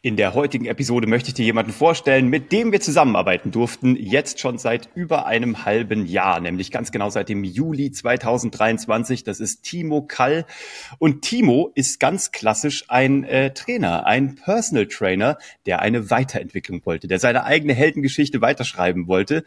In der heutigen Episode möchte ich dir jemanden vorstellen, mit dem wir zusammenarbeiten durften, jetzt schon seit über einem halben Jahr, nämlich ganz genau seit dem Juli 2023. Das ist Timo Kall. Und Timo ist ganz klassisch ein äh, Trainer, ein Personal Trainer, der eine Weiterentwicklung wollte, der seine eigene Heldengeschichte weiterschreiben wollte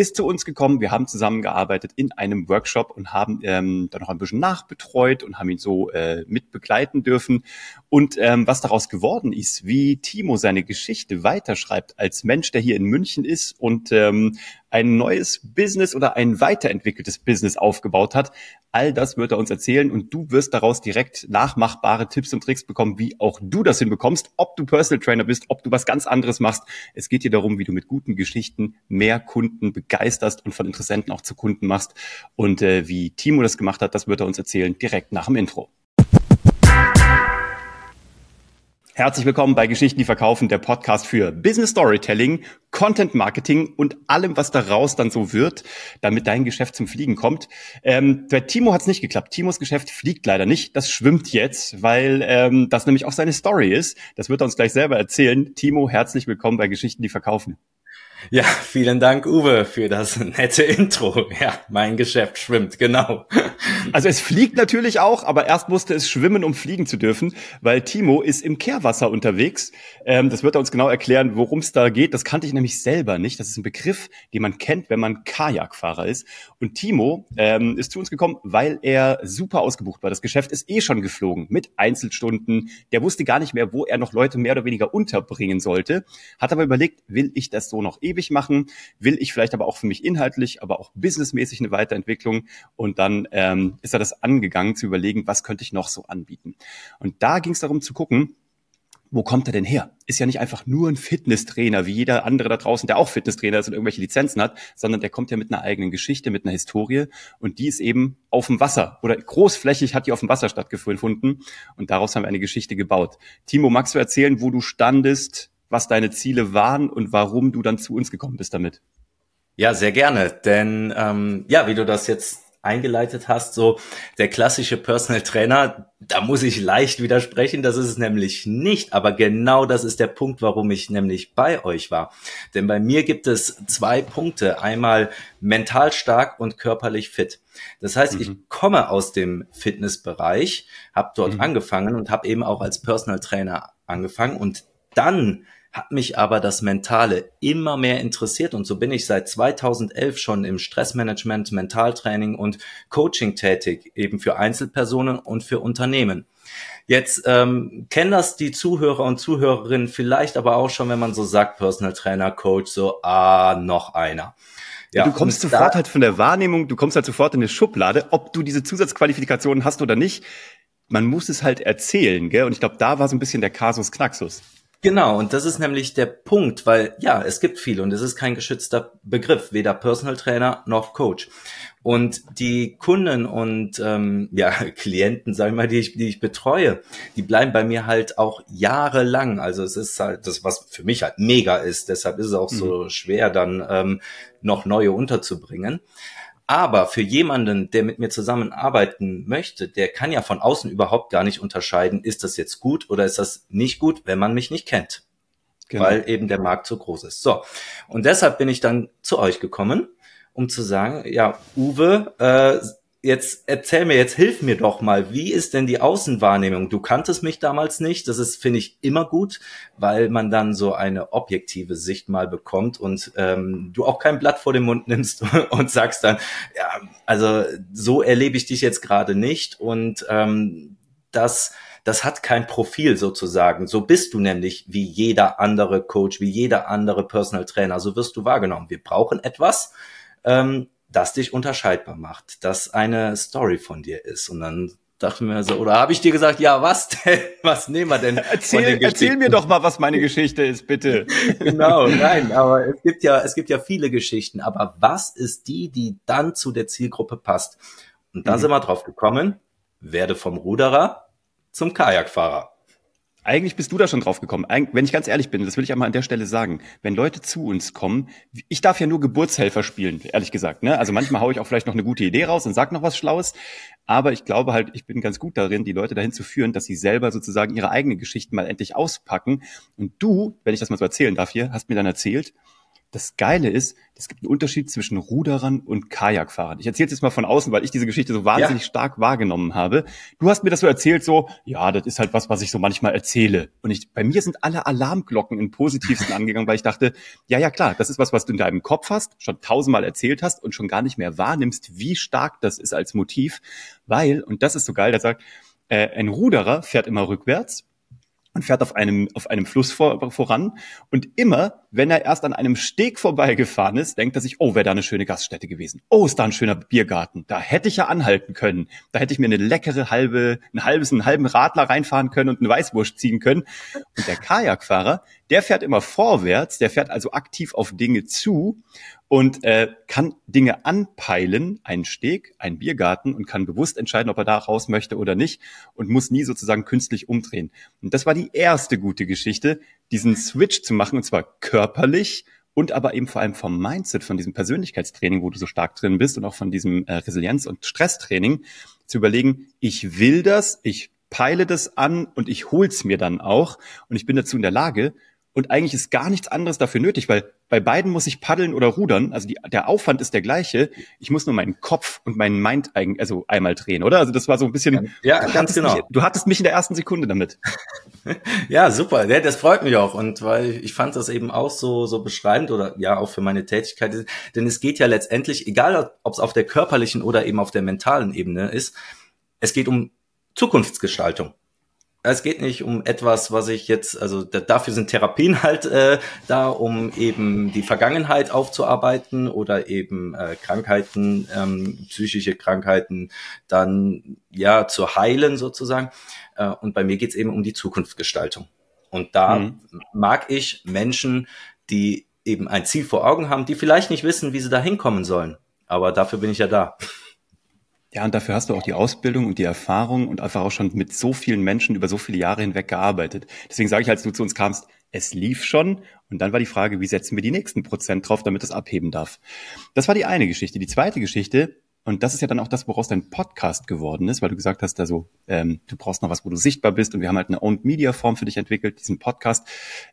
ist zu uns gekommen. Wir haben zusammengearbeitet in einem Workshop und haben ähm, dann noch ein bisschen nachbetreut und haben ihn so äh, mit begleiten dürfen. Und ähm, was daraus geworden ist, wie Timo seine Geschichte weiterschreibt als Mensch, der hier in München ist und ähm, ein neues Business oder ein weiterentwickeltes Business aufgebaut hat. All das wird er uns erzählen und du wirst daraus direkt nachmachbare Tipps und Tricks bekommen, wie auch du das hinbekommst, ob du Personal Trainer bist, ob du was ganz anderes machst. Es geht hier darum, wie du mit guten Geschichten mehr Kunden begeisterst und von Interessenten auch zu Kunden machst. Und äh, wie Timo das gemacht hat, das wird er uns erzählen direkt nach dem Intro. Herzlich willkommen bei Geschichten, die verkaufen, der Podcast für Business Storytelling, Content Marketing und allem, was daraus dann so wird, damit dein Geschäft zum Fliegen kommt. Ähm, bei Timo hat es nicht geklappt. Timos Geschäft fliegt leider nicht. Das schwimmt jetzt, weil ähm, das nämlich auch seine Story ist. Das wird er uns gleich selber erzählen. Timo, herzlich willkommen bei Geschichten, die verkaufen. Ja, vielen Dank, Uwe, für das nette Intro. Ja, mein Geschäft schwimmt, genau. Also es fliegt natürlich auch, aber erst musste es schwimmen, um fliegen zu dürfen, weil Timo ist im Kehrwasser unterwegs. Ähm, das wird er uns genau erklären, worum es da geht. Das kannte ich nämlich selber nicht. Das ist ein Begriff, den man kennt, wenn man Kajakfahrer ist. Und Timo ähm, ist zu uns gekommen, weil er super ausgebucht war. Das Geschäft ist eh schon geflogen mit Einzelstunden. Der wusste gar nicht mehr, wo er noch Leute mehr oder weniger unterbringen sollte. Hat aber überlegt, will ich das so noch ewig machen? Will ich vielleicht aber auch für mich inhaltlich, aber auch businessmäßig eine Weiterentwicklung? Und dann ähm, ist er das angegangen zu überlegen, was könnte ich noch so anbieten? Und da ging es darum zu gucken, wo kommt er denn her? Ist ja nicht einfach nur ein Fitnesstrainer, wie jeder andere da draußen, der auch Fitnesstrainer ist und irgendwelche Lizenzen hat, sondern der kommt ja mit einer eigenen Geschichte, mit einer Historie und die ist eben auf dem Wasser oder großflächig hat die auf dem Wasser stattgefunden und daraus haben wir eine Geschichte gebaut. Timo, magst du erzählen, wo du standest, was deine Ziele waren und warum du dann zu uns gekommen bist damit. Ja, sehr gerne. Denn ähm, ja, wie du das jetzt eingeleitet hast, so der klassische Personal Trainer, da muss ich leicht widersprechen, das ist es nämlich nicht, aber genau das ist der Punkt, warum ich nämlich bei euch war. Denn bei mir gibt es zwei Punkte, einmal mental stark und körperlich fit. Das heißt, mhm. ich komme aus dem Fitnessbereich, habe dort mhm. angefangen und habe eben auch als Personal Trainer angefangen und dann hat mich aber das Mentale immer mehr interessiert und so bin ich seit 2011 schon im Stressmanagement, Mentaltraining und Coaching tätig, eben für Einzelpersonen und für Unternehmen. Jetzt ähm, kennen das die Zuhörer und Zuhörerinnen vielleicht aber auch schon, wenn man so sagt, Personal Trainer, Coach, so, ah, noch einer. Ja, du kommst sofort halt von der Wahrnehmung, du kommst halt sofort in eine Schublade, ob du diese Zusatzqualifikationen hast oder nicht. Man muss es halt erzählen, gell? Und ich glaube, da war so ein bisschen der Kasus Knaxus. Genau, und das ist nämlich der Punkt, weil ja, es gibt viele und es ist kein geschützter Begriff, weder Personal Trainer noch Coach. Und die Kunden und ähm, ja, Klienten, sag ich mal, die ich, die ich betreue, die bleiben bei mir halt auch jahrelang. Also es ist halt das, was für mich halt mega ist. Deshalb ist es auch mhm. so schwer, dann ähm, noch neue unterzubringen. Aber für jemanden, der mit mir zusammenarbeiten möchte, der kann ja von außen überhaupt gar nicht unterscheiden, ist das jetzt gut oder ist das nicht gut, wenn man mich nicht kennt. Genau. Weil eben der Markt so groß ist. So. Und deshalb bin ich dann zu euch gekommen, um zu sagen, ja, Uwe, äh, jetzt erzähl mir, jetzt hilf mir doch mal, wie ist denn die Außenwahrnehmung? Du kanntest mich damals nicht, das ist, finde ich, immer gut, weil man dann so eine objektive Sicht mal bekommt und ähm, du auch kein Blatt vor den Mund nimmst und sagst dann, ja, also so erlebe ich dich jetzt gerade nicht und ähm, das das hat kein Profil sozusagen. So bist du nämlich wie jeder andere Coach, wie jeder andere Personal Trainer. So wirst du wahrgenommen. Wir brauchen etwas, ähm, das dich unterscheidbar macht, das eine Story von dir ist. Und dann dachte mir so, oder habe ich dir gesagt, ja, was denn? Was nehmen wir denn? Erzähl, erzähl mir doch mal, was meine Geschichte ist, bitte. genau, nein, aber es gibt ja, es gibt ja viele Geschichten, aber was ist die, die dann zu der Zielgruppe passt? Und da mhm. sind wir drauf gekommen, werde vom Ruderer zum Kajakfahrer. Eigentlich bist du da schon drauf gekommen. Eig wenn ich ganz ehrlich bin, das will ich einmal an der Stelle sagen. Wenn Leute zu uns kommen, ich darf ja nur Geburtshelfer spielen, ehrlich gesagt. Ne? Also manchmal haue ich auch vielleicht noch eine gute Idee raus und sag noch was Schlaues. Aber ich glaube halt, ich bin ganz gut darin, die Leute dahin zu führen, dass sie selber sozusagen ihre eigenen Geschichten mal endlich auspacken. Und du, wenn ich das mal so erzählen darf hier, hast mir dann erzählt, das Geile ist, es gibt einen Unterschied zwischen Ruderern und Kajakfahrern. Ich erzähle jetzt mal von außen, weil ich diese Geschichte so wahnsinnig ja. stark wahrgenommen habe. Du hast mir das so erzählt, so, ja, das ist halt was, was ich so manchmal erzähle. Und ich, bei mir sind alle Alarmglocken im Positivsten angegangen, weil ich dachte, ja, ja, klar, das ist was, was du in deinem Kopf hast, schon tausendmal erzählt hast und schon gar nicht mehr wahrnimmst, wie stark das ist als Motiv. Weil, und das ist so geil, der sagt, äh, ein Ruderer fährt immer rückwärts und fährt auf einem, auf einem Fluss vor, voran. Und immer, wenn er erst an einem Steg vorbeigefahren ist, denkt er sich, oh, wäre da eine schöne Gaststätte gewesen. Oh, ist da ein schöner Biergarten. Da hätte ich ja anhalten können. Da hätte ich mir eine leckere halbe, ein halbes, einen halben Radler reinfahren können und einen Weißwurst ziehen können. Und der Kajakfahrer, der fährt immer vorwärts, der fährt also aktiv auf Dinge zu und äh, kann Dinge anpeilen, einen Steg, einen Biergarten und kann bewusst entscheiden, ob er da raus möchte oder nicht und muss nie sozusagen künstlich umdrehen. Und das war die erste gute Geschichte, diesen Switch zu machen und zwar körperlich und aber eben vor allem vom Mindset, von diesem Persönlichkeitstraining, wo du so stark drin bist und auch von diesem äh, Resilienz- und Stresstraining zu überlegen, ich will das, ich peile das an und ich hol's mir dann auch und ich bin dazu in der Lage und eigentlich ist gar nichts anderes dafür nötig, weil bei beiden muss ich paddeln oder rudern. Also die, der Aufwand ist der gleiche. Ich muss nur meinen Kopf und meinen Mind eigentlich, also einmal drehen, oder? Also das war so ein bisschen. Ja, ganz genau. Mich, du hattest mich in der ersten Sekunde damit. ja, super. Ja, das freut mich auch. Und weil ich fand das eben auch so, so beschreibend oder ja, auch für meine Tätigkeit. Denn es geht ja letztendlich, egal ob es auf der körperlichen oder eben auf der mentalen Ebene ist, es geht um Zukunftsgestaltung es geht nicht um etwas, was ich jetzt, also dafür sind Therapien halt äh, da, um eben die Vergangenheit aufzuarbeiten oder eben äh, Krankheiten, ähm, psychische Krankheiten dann ja zu heilen sozusagen. Äh, und bei mir geht's eben um die Zukunftsgestaltung. Und da mhm. mag ich Menschen, die eben ein Ziel vor Augen haben, die vielleicht nicht wissen, wie sie da hinkommen sollen. Aber dafür bin ich ja da. Ja, und dafür hast du auch die Ausbildung und die Erfahrung und einfach auch schon mit so vielen Menschen über so viele Jahre hinweg gearbeitet. Deswegen sage ich, als du zu uns kamst, es lief schon. Und dann war die Frage, wie setzen wir die nächsten Prozent drauf, damit es abheben darf. Das war die eine Geschichte. Die zweite Geschichte, und das ist ja dann auch das, woraus dein Podcast geworden ist, weil du gesagt hast, also ähm, du brauchst noch was, wo du sichtbar bist und wir haben halt eine Owned Media Form für dich entwickelt, diesen Podcast.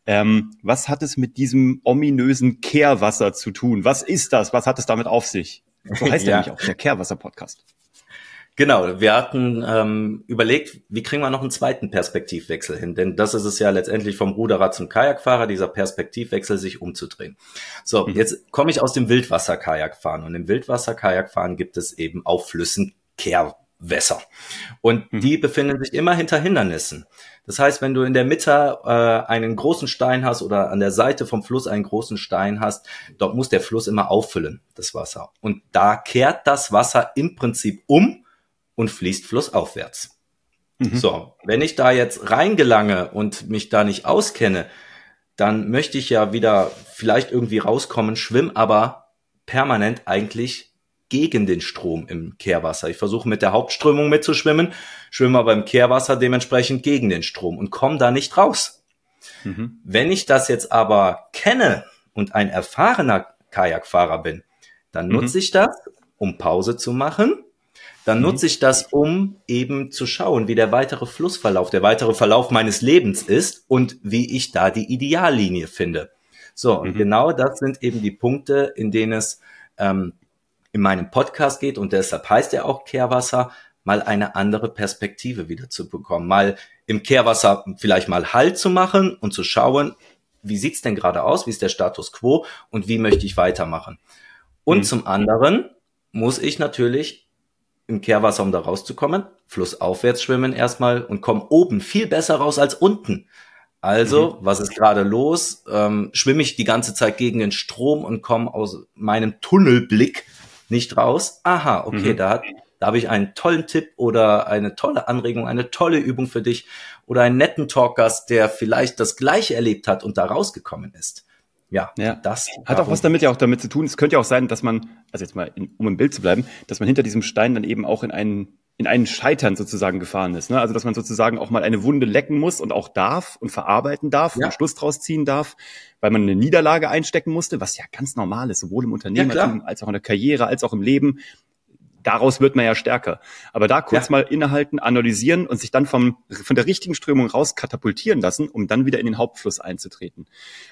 Ähm, was hat es mit diesem ominösen Kehrwasser zu tun? Was ist das? Was hat es damit auf sich? So heißt ja. nämlich auch der Kehrwasser Podcast. Genau, wir hatten ähm, überlegt, wie kriegen wir noch einen zweiten Perspektivwechsel hin? Denn das ist es ja letztendlich vom Ruderer zum Kajakfahrer, dieser Perspektivwechsel, sich umzudrehen. So, mhm. jetzt komme ich aus dem Wildwasser-Kajakfahren und im Wildwasser-Kajakfahren gibt es eben auf Flüssen Kehrwässer und mhm. die befinden sich immer hinter Hindernissen. Das heißt, wenn du in der Mitte äh, einen großen Stein hast oder an der Seite vom Fluss einen großen Stein hast, dort muss der Fluss immer auffüllen, das Wasser. Und da kehrt das Wasser im Prinzip um und fließt flussaufwärts. Mhm. So, wenn ich da jetzt reingelange und mich da nicht auskenne, dann möchte ich ja wieder vielleicht irgendwie rauskommen, schwimm aber permanent eigentlich gegen den Strom im Kehrwasser. Ich versuche mit der Hauptströmung mitzuschwimmen, schwimme aber im Kehrwasser dementsprechend gegen den Strom und komme da nicht raus. Mhm. Wenn ich das jetzt aber kenne und ein erfahrener Kajakfahrer bin, dann nutze mhm. ich das, um Pause zu machen dann mhm. nutze ich das, um eben zu schauen, wie der weitere Flussverlauf, der weitere Verlauf meines Lebens ist und wie ich da die Ideallinie finde. So, und mhm. genau das sind eben die Punkte, in denen es ähm, in meinem Podcast geht und deshalb heißt er auch Kehrwasser, mal eine andere Perspektive wieder zu bekommen, mal im Kehrwasser vielleicht mal Halt zu machen und zu schauen, wie sieht's denn gerade aus, wie ist der Status quo und wie möchte ich weitermachen. Und mhm. zum anderen muss ich natürlich im Kehrwasser, um da rauszukommen, flussaufwärts schwimmen erstmal und kommen oben viel besser raus als unten. Also, mhm. was ist gerade los? Ähm, schwimme ich die ganze Zeit gegen den Strom und komme aus meinem Tunnelblick nicht raus? Aha, okay, mhm. da, hat, da habe ich einen tollen Tipp oder eine tolle Anregung, eine tolle Übung für dich oder einen netten Talkgast, der vielleicht das Gleiche erlebt hat und da rausgekommen ist. Ja, ja, das hat auch was damit ja auch damit zu tun. Es könnte ja auch sein, dass man, also jetzt mal, in, um im Bild zu bleiben, dass man hinter diesem Stein dann eben auch in einen in einen Scheitern sozusagen gefahren ist. Ne? Also dass man sozusagen auch mal eine Wunde lecken muss und auch darf und verarbeiten darf ja. und Schluss draus ziehen darf, weil man eine Niederlage einstecken musste, was ja ganz normal ist, sowohl im Unternehmertum ja, als auch in der Karriere, als auch im Leben. Daraus wird man ja stärker. Aber da kurz ja. mal innehalten, analysieren und sich dann vom, von der richtigen Strömung raus katapultieren lassen, um dann wieder in den Hauptfluss einzutreten.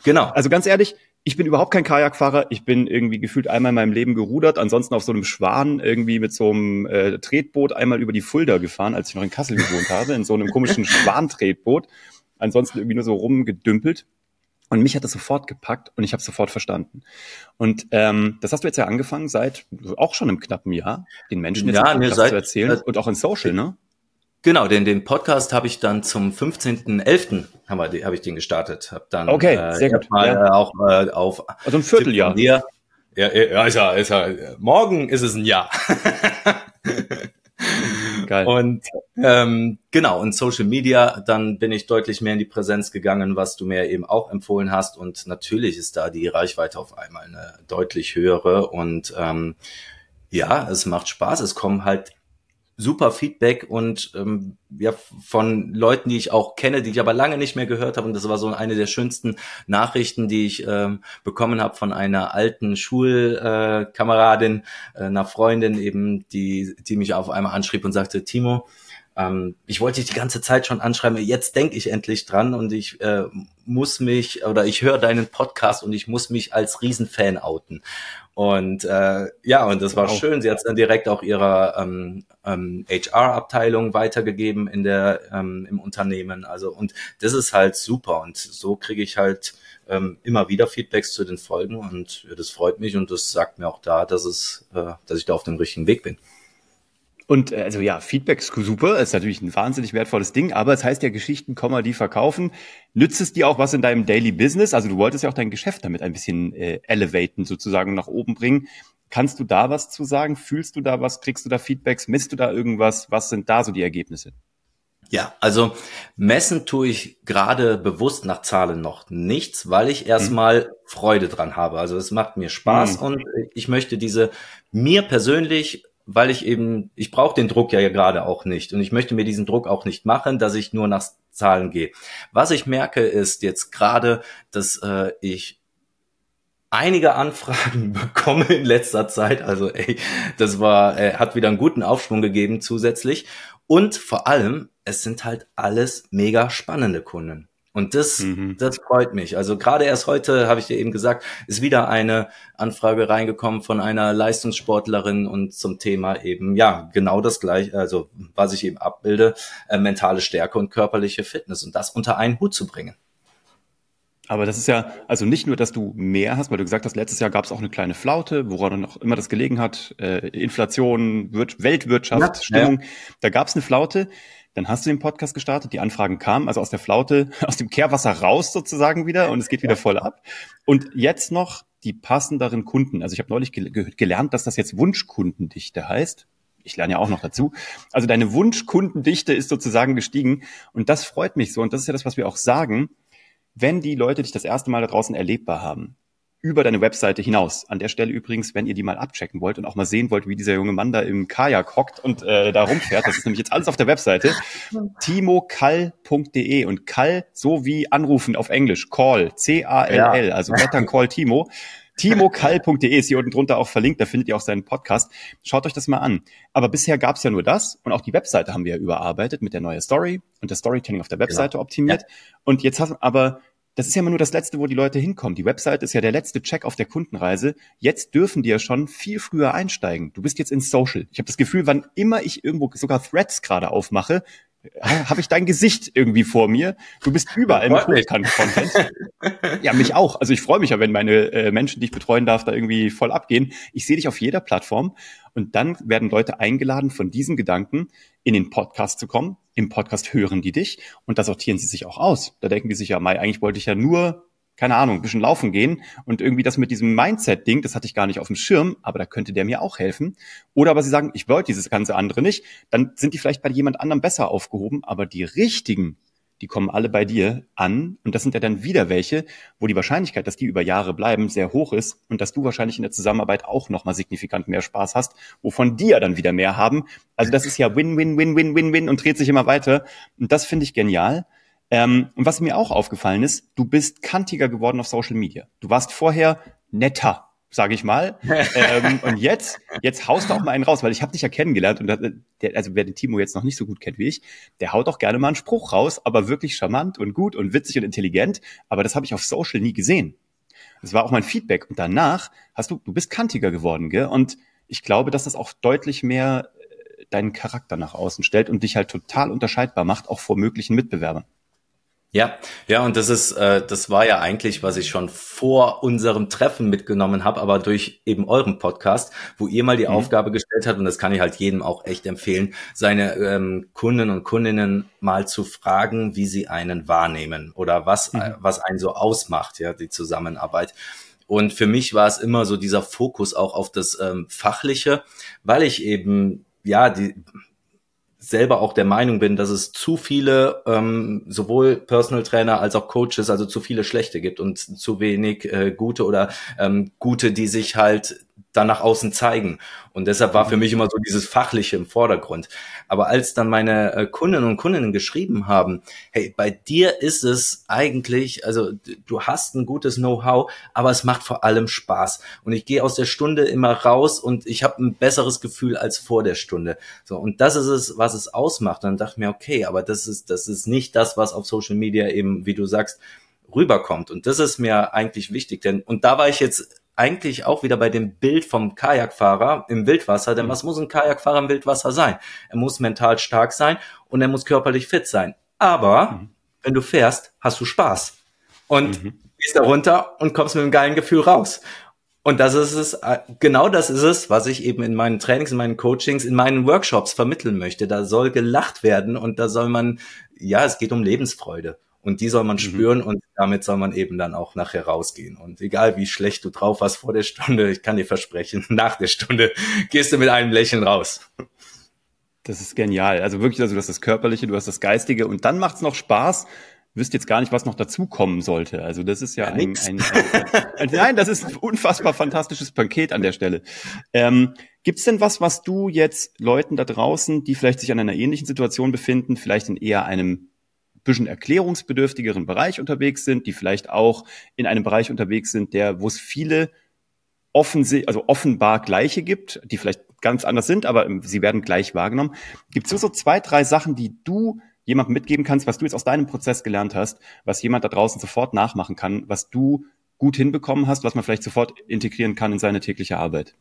Genau. Also ganz ehrlich, ich bin überhaupt kein Kajakfahrer. Ich bin irgendwie gefühlt einmal in meinem Leben gerudert, ansonsten auf so einem Schwan irgendwie mit so einem äh, Tretboot einmal über die Fulda gefahren, als ich noch in Kassel gewohnt habe, in so einem komischen Schwantretboot. Ansonsten irgendwie nur so rumgedümpelt. Und mich hat das sofort gepackt und ich habe sofort verstanden. Und ähm, das hast du jetzt ja angefangen seit auch schon im knappen Jahr, den Menschen jetzt ja, nee, seit, zu erzählen äh, und auch in Social, ne? Genau, den, den Podcast habe ich dann zum 15.11. habe hab ich den gestartet. Hab dann okay, äh, sehr gut. mal ja. auch äh, auf also ein Vierteljahr. Ja, ja, ja, ist ja, ist ja, morgen ist es ein Jahr. Geil. Und ähm, genau, und Social Media, dann bin ich deutlich mehr in die Präsenz gegangen, was du mir eben auch empfohlen hast. Und natürlich ist da die Reichweite auf einmal eine deutlich höhere. Und ähm, ja, es macht Spaß. Es kommen halt super Feedback und ähm, ja von Leuten, die ich auch kenne, die ich aber lange nicht mehr gehört habe. Und das war so eine der schönsten Nachrichten, die ich ähm, bekommen habe von einer alten Schulkameradin, äh, einer Freundin eben, die, die mich auf einmal anschrieb und sagte, Timo, ähm, ich wollte dich die ganze Zeit schon anschreiben, jetzt denke ich endlich dran und ich äh, muss mich oder ich höre deinen Podcast und ich muss mich als Riesenfan outen. Und äh, ja, und das war wow. schön. Sie hat es dann direkt auch ihrer ähm, ähm, HR-Abteilung weitergegeben in der ähm, im Unternehmen. Also und das ist halt super. Und so kriege ich halt ähm, immer wieder Feedbacks zu den Folgen und das freut mich und das sagt mir auch da, dass es, äh, dass ich da auf dem richtigen Weg bin. Und äh, also ja, Feedback ist super, ist natürlich ein wahnsinnig wertvolles Ding, aber es heißt ja Geschichten, Komma, die verkaufen. Nützt es dir auch was in deinem Daily Business? Also du wolltest ja auch dein Geschäft damit ein bisschen äh, elevaten, sozusagen nach oben bringen. Kannst du da was zu sagen? Fühlst du da was? Kriegst du da Feedbacks? Misst du da irgendwas? Was sind da so die Ergebnisse? Ja, also messen tue ich gerade bewusst nach Zahlen noch nichts, weil ich erstmal mhm. Freude dran habe. Also es macht mir Spaß mhm. und ich möchte diese mir persönlich weil ich eben, ich brauche den Druck ja gerade auch nicht und ich möchte mir diesen Druck auch nicht machen, dass ich nur nach Zahlen gehe. Was ich merke ist jetzt gerade, dass äh, ich einige Anfragen bekomme in letzter Zeit. Also ey, das war, äh, hat wieder einen guten Aufschwung gegeben zusätzlich. Und vor allem, es sind halt alles mega spannende Kunden. Und das, mhm. das freut mich. Also gerade erst heute, habe ich dir eben gesagt, ist wieder eine Anfrage reingekommen von einer Leistungssportlerin und zum Thema eben, ja, genau das gleiche, also was ich eben abbilde, äh, mentale Stärke und körperliche Fitness und das unter einen Hut zu bringen. Aber das ist ja, also nicht nur, dass du mehr hast, weil du gesagt hast, letztes Jahr gab es auch eine kleine Flaute, woran noch immer das gelegen hat, äh, Inflation, Wir Weltwirtschaft, ja, Stimmung, ja. da gab es eine Flaute. Dann hast du den Podcast gestartet, die Anfragen kamen, also aus der Flaute, aus dem Kehrwasser raus sozusagen wieder und es geht wieder voll ab. Und jetzt noch die passenderen Kunden. Also ich habe neulich ge gelernt, dass das jetzt Wunschkundendichte heißt. Ich lerne ja auch noch dazu. Also deine Wunschkundendichte ist sozusagen gestiegen und das freut mich so und das ist ja das, was wir auch sagen. Wenn die Leute dich das erste Mal da draußen erlebbar haben, über deine Webseite hinaus. An der Stelle übrigens, wenn ihr die mal abchecken wollt und auch mal sehen wollt, wie dieser junge Mann da im Kajak hockt und äh, da rumfährt, das ist nämlich jetzt alles auf der Webseite, timokall.de und Kall so wie anrufen auf Englisch, Call, C-A-L-L, also Better Call Timo. timokall.de ist hier unten drunter auch verlinkt, da findet ihr auch seinen Podcast. Schaut euch das mal an. Aber bisher gab es ja nur das und auch die Webseite haben wir ja überarbeitet mit der neuen Story und der Storytelling auf der Webseite genau. optimiert. Ja. Und jetzt hast aber das ist ja immer nur das Letzte, wo die Leute hinkommen. Die Website ist ja der letzte Check auf der Kundenreise. Jetzt dürfen die ja schon viel früher einsteigen. Du bist jetzt in Social. Ich habe das Gefühl, wann immer ich irgendwo sogar Threads gerade aufmache, habe ich dein Gesicht irgendwie vor mir. Du bist überall mit Hochkant-Content. ja, mich auch. Also ich freue mich ja, wenn meine äh, Menschen, die ich betreuen darf, da irgendwie voll abgehen. Ich sehe dich auf jeder Plattform und dann werden Leute eingeladen, von diesen Gedanken in den Podcast zu kommen. Im Podcast hören die dich und da sortieren sie sich auch aus. Da denken die sich ja, Mai, eigentlich wollte ich ja nur keine Ahnung, ein bisschen laufen gehen und irgendwie das mit diesem Mindset-Ding, das hatte ich gar nicht auf dem Schirm, aber da könnte der mir auch helfen. Oder aber sie sagen, ich wollte dieses ganze andere nicht, dann sind die vielleicht bei jemand anderem besser aufgehoben, aber die richtigen, die kommen alle bei dir an und das sind ja dann wieder welche, wo die Wahrscheinlichkeit, dass die über Jahre bleiben, sehr hoch ist und dass du wahrscheinlich in der Zusammenarbeit auch nochmal signifikant mehr Spaß hast, wovon die ja dann wieder mehr haben. Also das ist ja Win, Win, Win, Win, Win, Win und dreht sich immer weiter und das finde ich genial. Ähm, und was mir auch aufgefallen ist, du bist kantiger geworden auf Social Media. Du warst vorher netter sage ich mal. ähm, und jetzt, jetzt haust du auch mal einen raus, weil ich habe dich ja kennengelernt und der, also wer den Timo jetzt noch nicht so gut kennt wie ich, der haut auch gerne mal einen Spruch raus, aber wirklich charmant und gut und witzig und intelligent. Aber das habe ich auf Social nie gesehen. Das war auch mein Feedback. Und danach hast du, du bist kantiger geworden, gell? Und ich glaube, dass das auch deutlich mehr äh, deinen Charakter nach außen stellt und dich halt total unterscheidbar macht, auch vor möglichen Mitbewerbern. Ja, ja, und das ist, äh, das war ja eigentlich, was ich schon vor unserem Treffen mitgenommen habe, aber durch eben euren Podcast, wo ihr mal die mhm. Aufgabe gestellt habt, und das kann ich halt jedem auch echt empfehlen, seine ähm, Kunden und Kundinnen mal zu fragen, wie sie einen wahrnehmen oder was, mhm. äh, was einen so ausmacht, ja, die Zusammenarbeit. Und für mich war es immer so dieser Fokus auch auf das ähm, Fachliche, weil ich eben ja, die, selber auch der Meinung bin, dass es zu viele ähm, sowohl Personal Trainer als auch Coaches, also zu viele schlechte gibt und zu wenig äh, gute oder ähm, gute, die sich halt dann nach außen zeigen. Und deshalb war für mich immer so dieses Fachliche im Vordergrund. Aber als dann meine äh, Kundinnen und Kundinnen geschrieben haben, hey, bei dir ist es eigentlich, also du hast ein gutes Know-how, aber es macht vor allem Spaß. Und ich gehe aus der Stunde immer raus und ich habe ein besseres Gefühl als vor der Stunde. So, und das ist es, was es ausmacht. Und dann dachte ich mir, okay, aber das ist, das ist nicht das, was auf Social Media eben, wie du sagst, rüberkommt. Und das ist mir eigentlich wichtig, denn, und da war ich jetzt eigentlich auch wieder bei dem Bild vom Kajakfahrer im Wildwasser, denn mhm. was muss ein Kajakfahrer im Wildwasser sein? Er muss mental stark sein und er muss körperlich fit sein. Aber mhm. wenn du fährst, hast du Spaß und mhm. gehst da runter und kommst mit einem geilen Gefühl raus. Und das ist es, äh, genau das ist es, was ich eben in meinen Trainings, in meinen Coachings, in meinen Workshops vermitteln möchte. Da soll gelacht werden und da soll man, ja, es geht um Lebensfreude. Und die soll man mhm. spüren und damit soll man eben dann auch nachher rausgehen. Und egal wie schlecht du drauf warst vor der Stunde, ich kann dir versprechen, nach der Stunde gehst du mit einem Lächeln raus. Das ist genial. Also wirklich, also du hast das Körperliche, du hast das Geistige und dann macht es noch Spaß. Wüsst jetzt gar nicht, was noch dazukommen sollte. Also das ist ja, ja ein, ein, ein, ein, nein, das ist ein unfassbar fantastisches Paket an der Stelle. Ähm, Gibt es denn was, was du jetzt Leuten da draußen, die vielleicht sich an einer ähnlichen Situation befinden, vielleicht in eher einem bisschen erklärungsbedürftigeren Bereich unterwegs sind, die vielleicht auch in einem Bereich unterwegs sind, der, wo es viele offensichtlich, also offenbar gleiche gibt, die vielleicht ganz anders sind, aber sie werden gleich wahrgenommen. Gibt es so zwei, drei Sachen, die du jemandem mitgeben kannst, was du jetzt aus deinem Prozess gelernt hast, was jemand da draußen sofort nachmachen kann, was du gut hinbekommen hast, was man vielleicht sofort integrieren kann in seine tägliche Arbeit?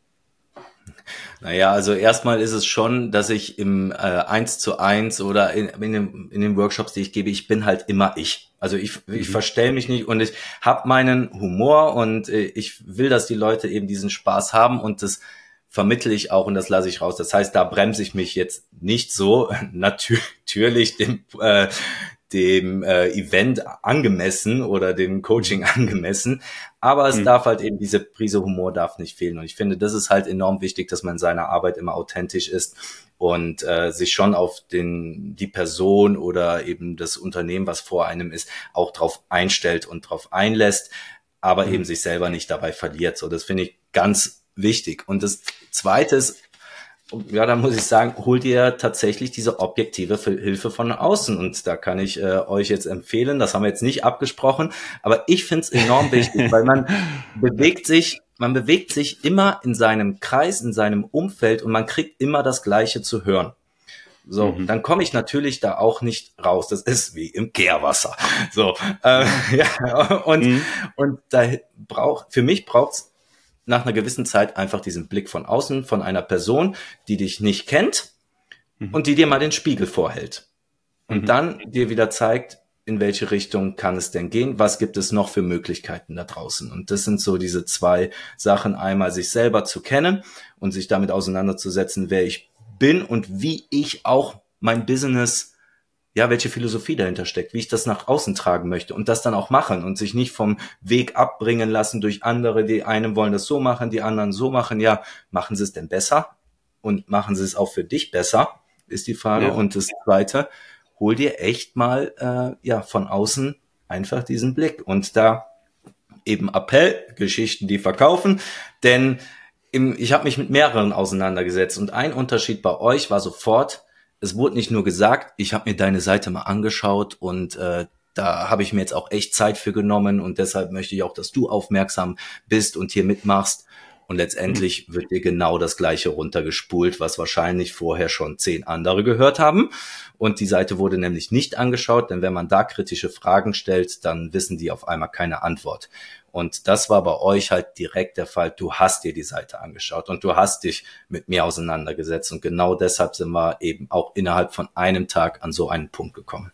Naja, also erstmal ist es schon, dass ich im äh, 1 zu 1 oder in, in, den, in den Workshops, die ich gebe, ich bin halt immer ich. Also ich, mhm. ich verstell mich nicht und ich habe meinen Humor und äh, ich will, dass die Leute eben diesen Spaß haben und das vermittle ich auch und das lasse ich raus. Das heißt, da bremse ich mich jetzt nicht so natürlich dem äh, dem äh, Event angemessen oder dem Coaching angemessen. Aber es mhm. darf halt eben diese Prise Humor darf nicht fehlen. Und ich finde, das ist halt enorm wichtig, dass man in seiner Arbeit immer authentisch ist und äh, sich schon auf den die Person oder eben das Unternehmen, was vor einem ist, auch drauf einstellt und drauf einlässt, aber mhm. eben sich selber nicht dabei verliert. So, das finde ich ganz wichtig. Und das Zweite ist ja, da muss ich sagen, holt ihr tatsächlich diese objektive Hilfe von außen. Und da kann ich äh, euch jetzt empfehlen, das haben wir jetzt nicht abgesprochen, aber ich finde es enorm wichtig, weil man bewegt sich, man bewegt sich immer in seinem Kreis, in seinem Umfeld und man kriegt immer das Gleiche zu hören. So, mhm. dann komme ich natürlich da auch nicht raus. Das ist wie im Kehrwasser. So, äh, ja, und, mhm. und da braucht, für mich braucht's nach einer gewissen Zeit einfach diesen Blick von außen von einer Person, die dich nicht kennt mhm. und die dir mal den Spiegel vorhält. Und mhm. dann dir wieder zeigt, in welche Richtung kann es denn gehen? Was gibt es noch für Möglichkeiten da draußen? Und das sind so diese zwei Sachen. Einmal sich selber zu kennen und sich damit auseinanderzusetzen, wer ich bin und wie ich auch mein Business ja, welche Philosophie dahinter steckt, wie ich das nach außen tragen möchte und das dann auch machen und sich nicht vom Weg abbringen lassen durch andere, die einen wollen das so machen, die anderen so machen. Ja, machen sie es denn besser? Und machen sie es auch für dich besser, ist die Frage. Ja. Und das zweite, hol dir echt mal äh, ja von außen einfach diesen Blick und da eben Appell, Geschichten, die verkaufen, denn im, ich habe mich mit mehreren auseinandergesetzt und ein Unterschied bei euch war sofort, es wurde nicht nur gesagt, ich habe mir deine Seite mal angeschaut und äh, da habe ich mir jetzt auch echt Zeit für genommen und deshalb möchte ich auch, dass du aufmerksam bist und hier mitmachst. Und letztendlich wird dir genau das gleiche runtergespult, was wahrscheinlich vorher schon zehn andere gehört haben. Und die Seite wurde nämlich nicht angeschaut, denn wenn man da kritische Fragen stellt, dann wissen die auf einmal keine Antwort. Und das war bei euch halt direkt der Fall. Du hast dir die Seite angeschaut und du hast dich mit mir auseinandergesetzt. Und genau deshalb sind wir eben auch innerhalb von einem Tag an so einen Punkt gekommen.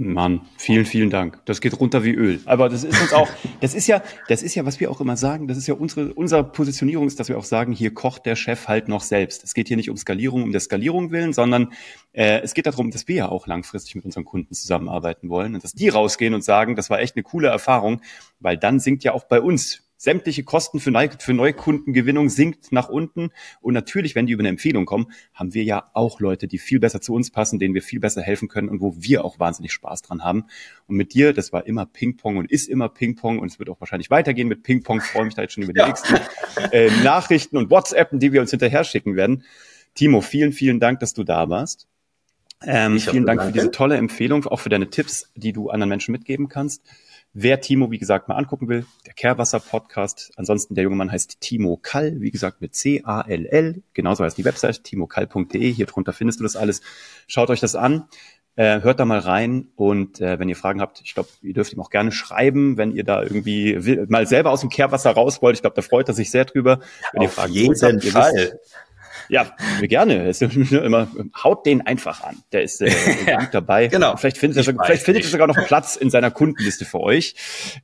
Mann, vielen, vielen Dank. Das geht runter wie Öl. Aber das ist uns auch, das ist ja, das ist ja, was wir auch immer sagen, das ist ja unsere, unsere Positionierung ist, dass wir auch sagen, hier kocht der Chef halt noch selbst. Es geht hier nicht um Skalierung, um der Skalierung willen, sondern äh, es geht darum, dass wir ja auch langfristig mit unseren Kunden zusammenarbeiten wollen und dass die rausgehen und sagen, das war echt eine coole Erfahrung, weil dann sinkt ja auch bei uns sämtliche Kosten für, Neu für Neukundengewinnung sinkt nach unten. Und natürlich, wenn die über eine Empfehlung kommen, haben wir ja auch Leute, die viel besser zu uns passen, denen wir viel besser helfen können und wo wir auch wahnsinnig Spaß dran haben. Und mit dir, das war immer Ping-Pong und ist immer Ping-Pong und es wird auch wahrscheinlich weitergehen mit Ping-Pong. Freue mich da jetzt schon über die ja. nächsten äh, Nachrichten und WhatsAppen, die wir uns hinterher schicken werden. Timo, vielen, vielen Dank, dass du da warst. Ähm, vielen Dank für diese tolle Empfehlung, auch für deine Tipps, die du anderen Menschen mitgeben kannst. Wer Timo, wie gesagt, mal angucken will, der Kehrwasser-Podcast. Ansonsten, der junge Mann heißt Timo Kall, wie gesagt, mit C-A-L-L. Genauso heißt die Website, timokall.de. Hier drunter findest du das alles. Schaut euch das an. Äh, hört da mal rein und äh, wenn ihr Fragen habt, ich glaube, ihr dürft ihm auch gerne schreiben, wenn ihr da irgendwie will, mal selber aus dem Kehrwasser raus wollt. Ich glaube, da freut er sich sehr drüber. Wenn Auf ihr Fragen jeden habt, Fall. Ja, gerne. immer, haut den einfach an. Der ist äh, ja, dabei. Genau. Vielleicht findet, er, vielleicht findet er sogar noch Platz in seiner Kundenliste für euch.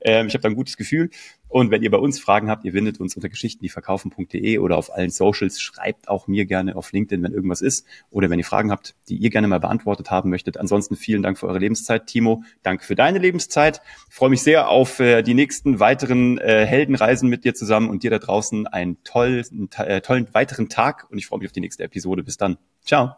Ähm, ich habe da ein gutes Gefühl. Und wenn ihr bei uns Fragen habt, ihr findet uns unter geschichtendieverkaufen.de oder auf allen Socials. Schreibt auch mir gerne auf LinkedIn, wenn irgendwas ist. Oder wenn ihr Fragen habt, die ihr gerne mal beantwortet haben möchtet. Ansonsten vielen Dank für eure Lebenszeit, Timo. Danke für deine Lebenszeit. Ich freue mich sehr auf äh, die nächsten weiteren äh, Heldenreisen mit dir zusammen und dir da draußen einen tollen, äh, tollen weiteren Tag. Und ich freue mich auf die nächste Episode. Bis dann. Ciao.